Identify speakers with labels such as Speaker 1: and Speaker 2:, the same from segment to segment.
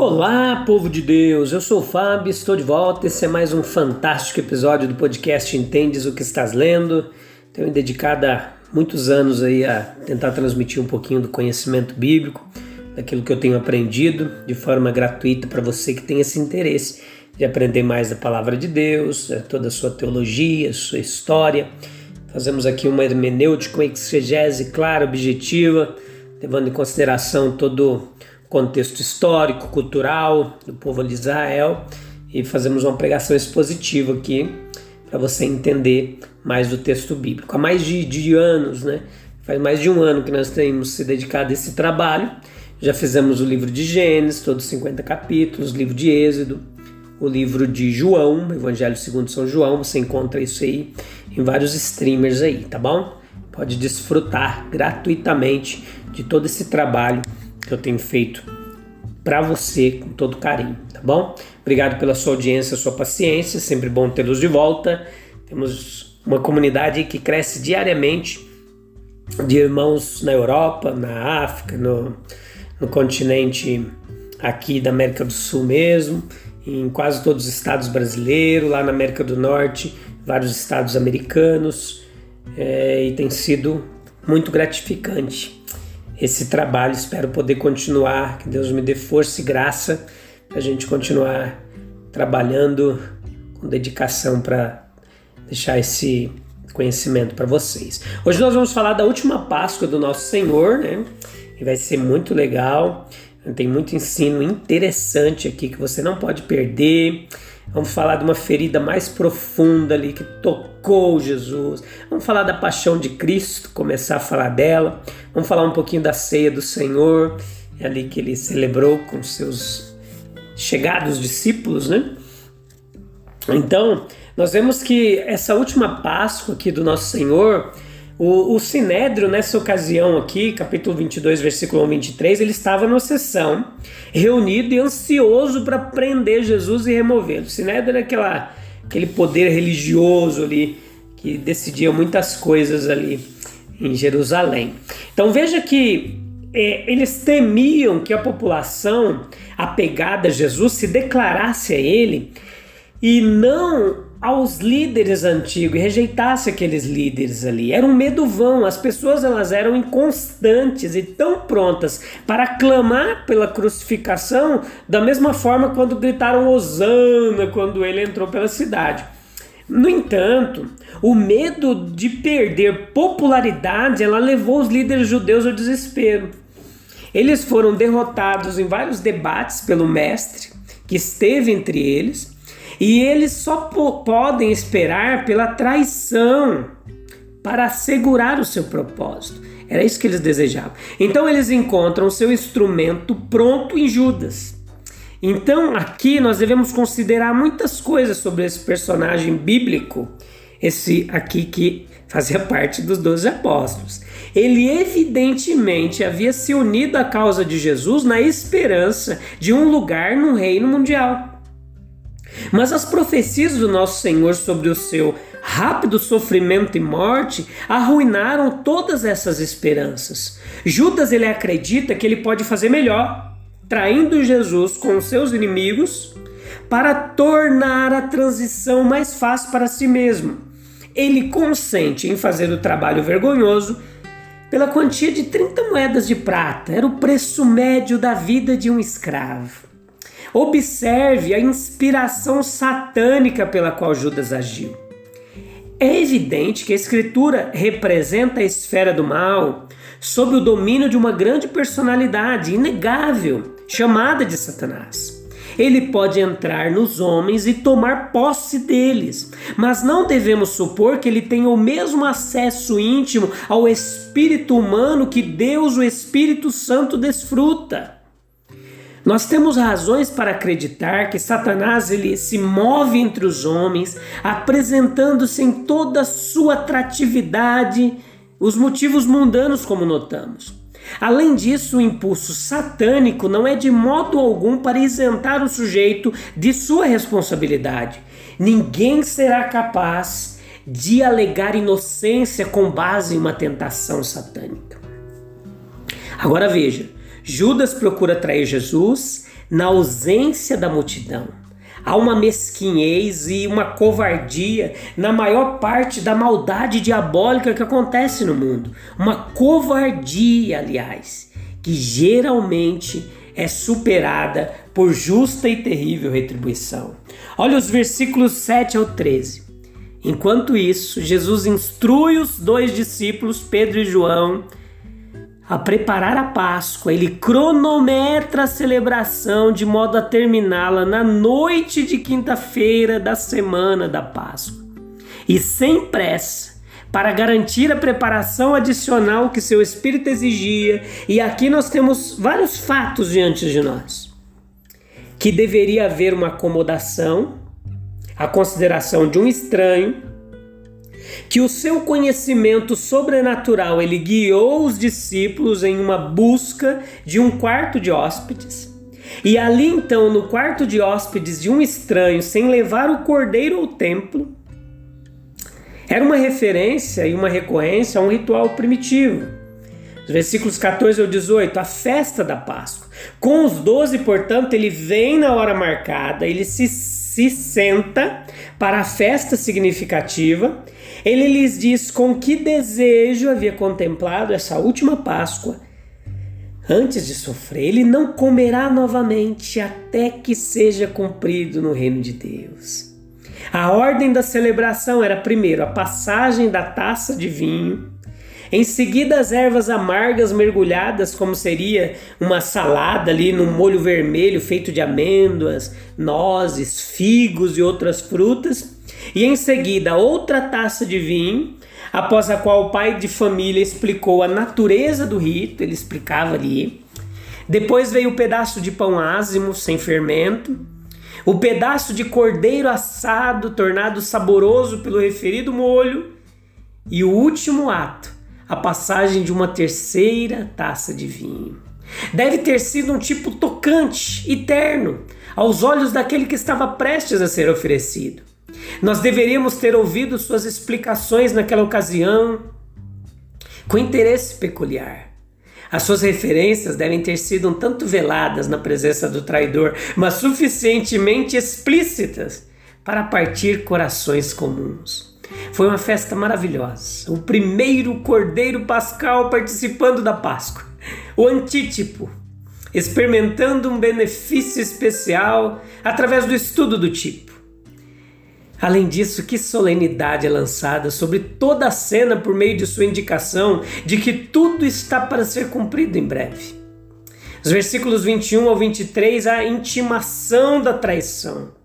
Speaker 1: Olá, povo de Deus! Eu sou o Fábio, estou de volta. Esse é mais um fantástico episódio do podcast Entendes o que estás lendo. Tenho dedicado há muitos anos aí a tentar transmitir um pouquinho do conhecimento bíblico, daquilo que eu tenho aprendido de forma gratuita para você que tem esse interesse de aprender mais da palavra de Deus, é, toda a sua teologia, sua história. Fazemos aqui uma hermenêutica, uma exegese clara, objetiva, levando em consideração todo contexto histórico, cultural do povo de Israel e fazemos uma pregação expositiva aqui para você entender mais do texto bíblico. Há mais de, de anos, né? Faz mais de um ano que nós temos se dedicado a esse trabalho. Já fizemos o livro de Gênesis, todos 50 capítulos, o livro de Êxodo, o livro de João, Evangelho segundo São João. Você encontra isso aí em vários streamers aí, tá bom? Pode desfrutar gratuitamente de todo esse trabalho que eu tenho feito para você com todo carinho, tá bom? Obrigado pela sua audiência, sua paciência, sempre bom tê-los de volta. Temos uma comunidade que cresce diariamente de irmãos na Europa, na África, no, no continente aqui da América do Sul mesmo, em quase todos os estados brasileiros, lá na América do Norte, vários estados americanos, é, e tem sido muito gratificante esse trabalho. Espero poder continuar, que Deus me dê força e graça para a gente continuar trabalhando com dedicação para deixar esse conhecimento para vocês. Hoje nós vamos falar da última Páscoa do nosso Senhor, né? E vai ser muito legal. Tem muito ensino interessante aqui que você não pode perder. Vamos falar de uma ferida mais profunda ali que tocou Jesus. Vamos falar da paixão de Cristo, começar a falar dela. Vamos falar um pouquinho da ceia do Senhor, ali que ele celebrou com seus chegados discípulos, né? Então, nós vemos que essa última Páscoa aqui do nosso Senhor, o, o Sinédrio, nessa ocasião aqui, capítulo 22, versículo 1 23, ele estava numa sessão, reunido e ansioso para prender Jesus e removê-lo. Sinédrio era aquela, aquele poder religioso ali, que decidia muitas coisas ali em Jerusalém. Então veja que é, eles temiam que a população apegada a Jesus se declarasse a ele e não aos líderes antigos e rejeitasse aqueles líderes ali. Era um medo vão. As pessoas elas eram inconstantes e tão prontas para clamar pela crucificação da mesma forma quando gritaram Hosana quando ele entrou pela cidade. No entanto, o medo de perder popularidade ela levou os líderes judeus ao desespero. Eles foram derrotados em vários debates pelo mestre que esteve entre eles e eles só podem esperar pela traição para assegurar o seu propósito. Era isso que eles desejavam. Então eles encontram seu instrumento pronto em Judas. Então aqui nós devemos considerar muitas coisas sobre esse personagem bíblico, esse aqui que fazia parte dos doze apóstolos. Ele evidentemente havia se unido à causa de Jesus na esperança de um lugar no reino mundial. Mas as profecias do nosso Senhor sobre o seu rápido sofrimento e morte arruinaram todas essas esperanças. Judas ele acredita que ele pode fazer melhor, traindo Jesus com seus inimigos para tornar a transição mais fácil para si mesmo. Ele consente em fazer o trabalho vergonhoso pela quantia de 30 moedas de prata, era o preço médio da vida de um escravo. Observe a inspiração satânica pela qual Judas agiu. É evidente que a Escritura representa a esfera do mal sob o domínio de uma grande personalidade inegável, chamada de Satanás. ele pode entrar nos homens e tomar posse deles, mas não devemos supor que ele tenha o mesmo acesso íntimo ao espírito humano que Deus, o Espírito Santo, desfruta. Nós temos razões para acreditar que Satanás ele se move entre os homens, apresentando-se em toda a sua atratividade, os motivos mundanos, como notamos. Além disso, o impulso satânico não é de modo algum para isentar o sujeito de sua responsabilidade. Ninguém será capaz de alegar inocência com base em uma tentação satânica. Agora veja, Judas procura trair Jesus na ausência da multidão. Há uma mesquinhez e uma covardia na maior parte da maldade diabólica que acontece no mundo. Uma covardia, aliás, que geralmente é superada por justa e terrível retribuição. Olha os versículos 7 ao 13. Enquanto isso, Jesus instrui os dois discípulos, Pedro e João, a preparar a Páscoa, ele cronometra a celebração de modo a terminá-la na noite de quinta-feira da semana da Páscoa. E sem pressa, para garantir a preparação adicional que seu espírito exigia, e aqui nós temos vários fatos diante de nós. Que deveria haver uma acomodação, a consideração de um estranho, que o seu conhecimento sobrenatural ele guiou os discípulos em uma busca de um quarto de hóspedes. E ali então, no quarto de hóspedes de um estranho, sem levar o cordeiro ao templo, era uma referência e uma recorrência a um ritual primitivo. Os versículos 14 ao 18, a festa da Páscoa. Com os doze, portanto, ele vem na hora marcada, ele se, se senta para a festa significativa ele lhes diz com que desejo havia contemplado essa última Páscoa. Antes de sofrer, ele não comerá novamente até que seja cumprido no reino de Deus. A ordem da celebração era primeiro a passagem da taça de vinho, em seguida as ervas amargas mergulhadas, como seria uma salada ali num molho vermelho feito de amêndoas, nozes, figos e outras frutas, e em seguida outra taça de vinho, após a qual o pai de família explicou a natureza do rito, ele explicava ali. Depois veio o pedaço de pão ázimo, sem fermento, o pedaço de cordeiro assado, tornado saboroso pelo referido molho, e o último ato, a passagem de uma terceira taça de vinho. Deve ter sido um tipo tocante e terno aos olhos daquele que estava prestes a ser oferecido. Nós deveríamos ter ouvido suas explicações naquela ocasião com interesse peculiar. As suas referências devem ter sido um tanto veladas na presença do traidor, mas suficientemente explícitas para partir corações comuns. Foi uma festa maravilhosa. O primeiro cordeiro pascal participando da Páscoa. O antítipo, experimentando um benefício especial através do estudo do tipo. Além disso, que solenidade é lançada sobre toda a cena por meio de sua indicação de que tudo está para ser cumprido em breve. Os versículos 21 ao 23, a intimação da traição.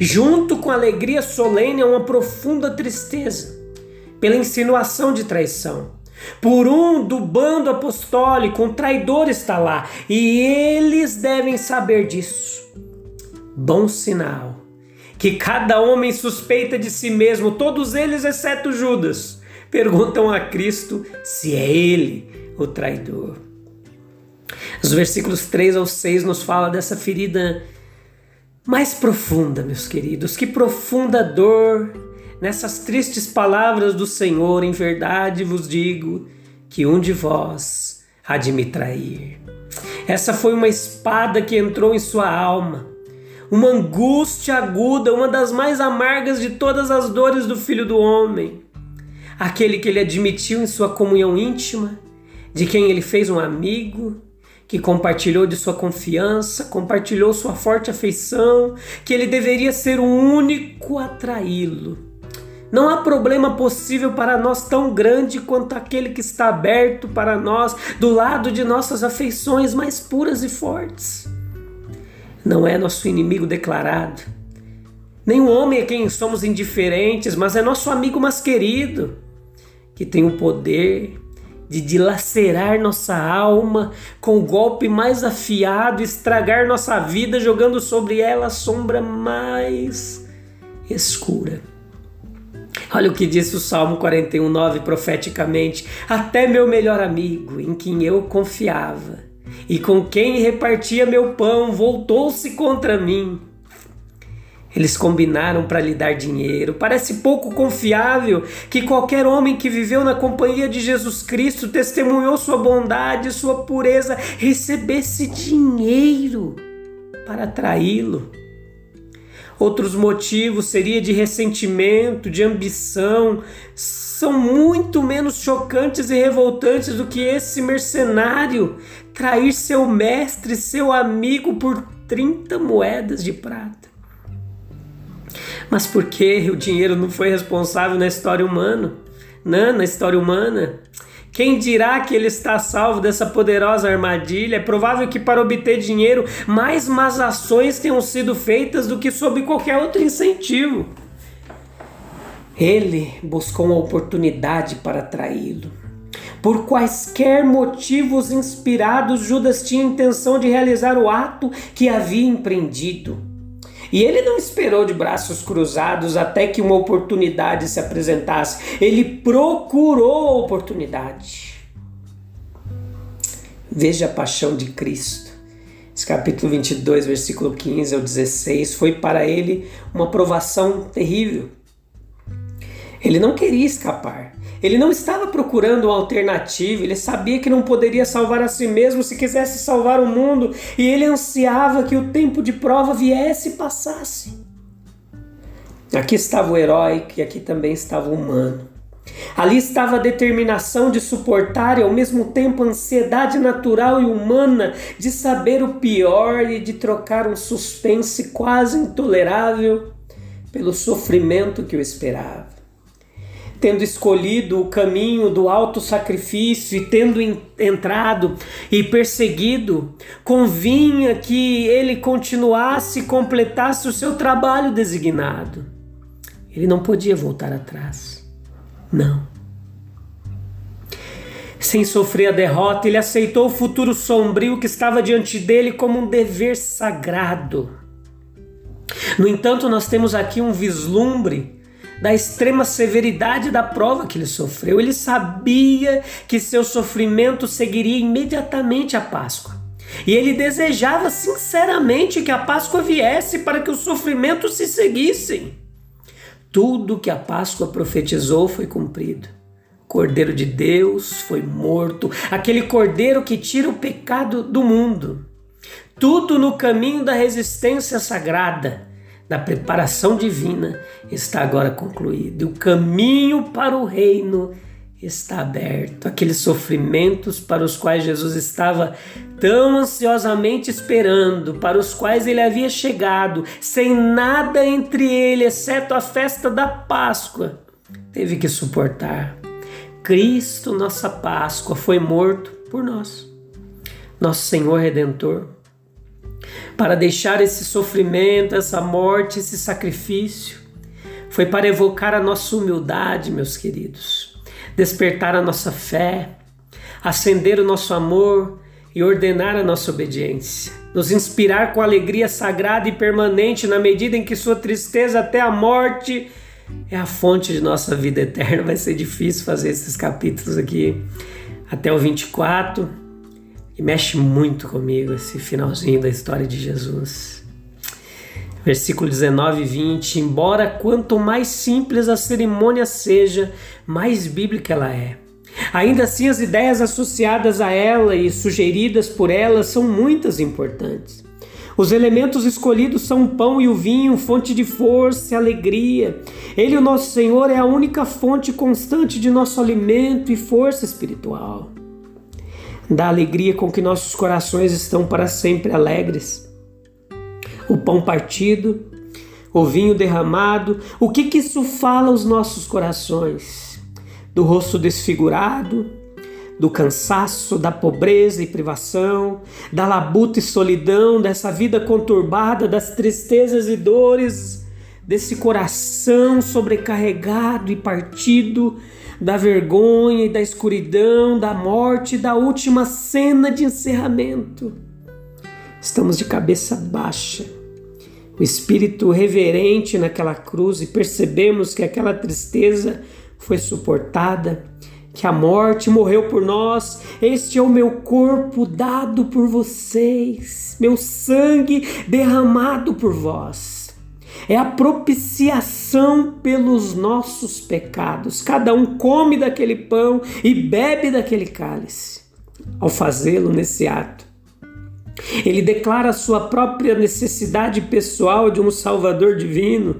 Speaker 1: Junto com alegria solene, há uma profunda tristeza pela insinuação de traição. Por um do bando apostólico, um traidor está lá e eles devem saber disso. Bom sinal que cada homem suspeita de si mesmo, todos eles exceto Judas, perguntam a Cristo se é ele o traidor. Os versículos 3 ao 6 nos fala dessa ferida mais profunda, meus queridos. Que profunda dor nessas tristes palavras do Senhor. Em verdade vos digo que um de vós há de me trair. Essa foi uma espada que entrou em sua alma uma angústia aguda, uma das mais amargas de todas as dores do filho do homem. Aquele que ele admitiu em sua comunhão íntima, de quem ele fez um amigo, que compartilhou de sua confiança, compartilhou sua forte afeição, que ele deveria ser o único a traí-lo. Não há problema possível para nós tão grande quanto aquele que está aberto para nós do lado de nossas afeições mais puras e fortes. não é nosso inimigo declarado. O homem é quem somos indiferentes, mas é nosso amigo mais querido, que tem o poder de dilacerar nossa alma com o golpe mais afiado, estragar nossa vida, jogando sobre ela a sombra mais escura. Olha o que disse o Salmo 41:9 profeticamente: Até meu melhor amigo, em quem eu confiava, e com quem repartia meu pão, voltou-se contra mim. Eles combinaram para lhe dar dinheiro. Parece pouco confiável que qualquer homem que viveu na companhia de Jesus Cristo, testemunhou sua bondade, sua pureza, recebesse dinheiro para traí-lo. Outros motivos seria de ressentimento, de ambição, são muito menos chocantes e revoltantes do que esse mercenário trair seu mestre, seu amigo por 30 moedas de prata. Mas por que o dinheiro não foi responsável na história humana? Não, na história humana. Quem dirá que ele está salvo dessa poderosa armadilha? É provável que para obter dinheiro, mais más ações tenham sido feitas do que sob qualquer outro incentivo. Ele buscou uma oportunidade para traí-lo. Por quaisquer motivos inspirados, Judas tinha intenção de realizar o ato que havia empreendido. E ele não esperou de braços cruzados até que uma oportunidade se apresentasse. Ele procurou a oportunidade. Veja a paixão de Cristo. Esse capítulo 22, versículo 15 ao 16, foi para ele uma provação terrível. Ele não queria escapar. Ele não estava procurando uma alternativa, ele sabia que não poderia salvar a si mesmo se quisesse salvar o mundo, e ele ansiava que o tempo de prova viesse e passasse. Aqui estava o herói, e aqui também estava o humano. Ali estava a determinação de suportar e ao mesmo tempo a ansiedade natural e humana de saber o pior e de trocar um suspense quase intolerável pelo sofrimento que o esperava tendo escolhido o caminho do alto sacrifício e tendo entrado e perseguido, convinha que ele continuasse e completasse o seu trabalho designado. Ele não podia voltar atrás. Não. Sem sofrer a derrota, ele aceitou o futuro sombrio que estava diante dele como um dever sagrado. No entanto, nós temos aqui um vislumbre da extrema severidade da prova que ele sofreu. Ele sabia que seu sofrimento seguiria imediatamente a Páscoa. E ele desejava sinceramente que a Páscoa viesse para que os sofrimentos se seguissem. Tudo que a Páscoa profetizou foi cumprido. Cordeiro de Deus foi morto, aquele cordeiro que tira o pecado do mundo. Tudo no caminho da resistência sagrada da preparação divina está agora concluído. O caminho para o reino está aberto. Aqueles sofrimentos para os quais Jesus estava tão ansiosamente esperando, para os quais ele havia chegado, sem nada entre ele, exceto a festa da Páscoa, teve que suportar. Cristo, nossa Páscoa, foi morto por nós. Nosso Senhor Redentor para deixar esse sofrimento, essa morte, esse sacrifício. Foi para evocar a nossa humildade, meus queridos, despertar a nossa fé, acender o nosso amor e ordenar a nossa obediência, nos inspirar com alegria sagrada e permanente na medida em que sua tristeza até a morte é a fonte de nossa vida eterna. Vai ser difícil fazer esses capítulos aqui até o 24 e mexe muito comigo esse finalzinho da história de Jesus. Versículo 19 e 20: Embora quanto mais simples a cerimônia seja, mais bíblica ela é. Ainda assim, as ideias associadas a ela e sugeridas por ela são muitas e importantes. Os elementos escolhidos são o pão e o vinho, fonte de força e alegria. Ele, o nosso Senhor, é a única fonte constante de nosso alimento e força espiritual da alegria com que nossos corações estão para sempre alegres. O pão partido, o vinho derramado, o que, que isso fala aos nossos corações? Do rosto desfigurado, do cansaço, da pobreza e privação, da labuta e solidão, dessa vida conturbada, das tristezas e dores, desse coração sobrecarregado e partido, da vergonha e da escuridão, da morte, da última cena de encerramento. Estamos de cabeça baixa, o espírito reverente naquela cruz e percebemos que aquela tristeza foi suportada que a morte morreu por nós. Este é o meu corpo dado por vocês, meu sangue derramado por vós. É a propiciação pelos nossos pecados. Cada um come daquele pão e bebe daquele cálice. Ao fazê-lo nesse ato, ele declara sua própria necessidade pessoal de um Salvador divino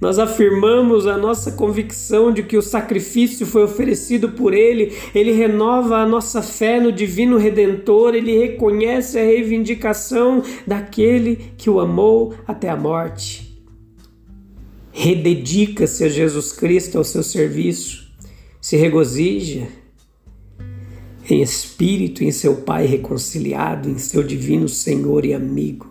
Speaker 1: nós afirmamos a nossa convicção de que o sacrifício foi oferecido por Ele, Ele renova a nossa fé no Divino Redentor, Ele reconhece a reivindicação daquele que o amou até a morte. Rededica-se a Jesus Cristo ao seu serviço, se regozija em espírito em seu Pai reconciliado, em seu divino Senhor e amigo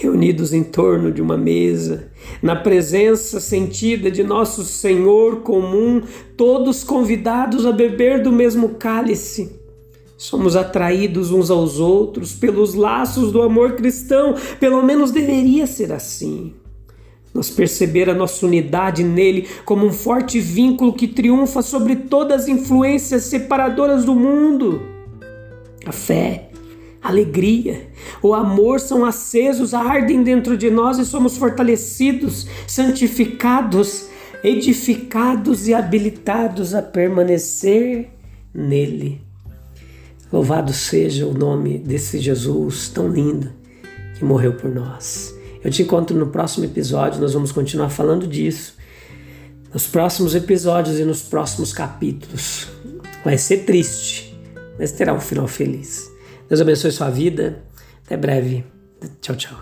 Speaker 1: reunidos em torno de uma mesa, na presença sentida de nosso Senhor comum, todos convidados a beber do mesmo cálice. Somos atraídos uns aos outros pelos laços do amor cristão, pelo menos deveria ser assim. Nós perceber a nossa unidade nele como um forte vínculo que triunfa sobre todas as influências separadoras do mundo. A fé, alegria, o amor são acesos, ardem dentro de nós e somos fortalecidos, santificados, edificados e habilitados a permanecer nele. Louvado seja o nome desse Jesus tão lindo que morreu por nós. Eu te encontro no próximo episódio, nós vamos continuar falando disso. Nos próximos episódios e nos próximos capítulos. Vai ser triste, mas terá um final feliz. Deus abençoe sua vida. Até breve. Tchau, tchau.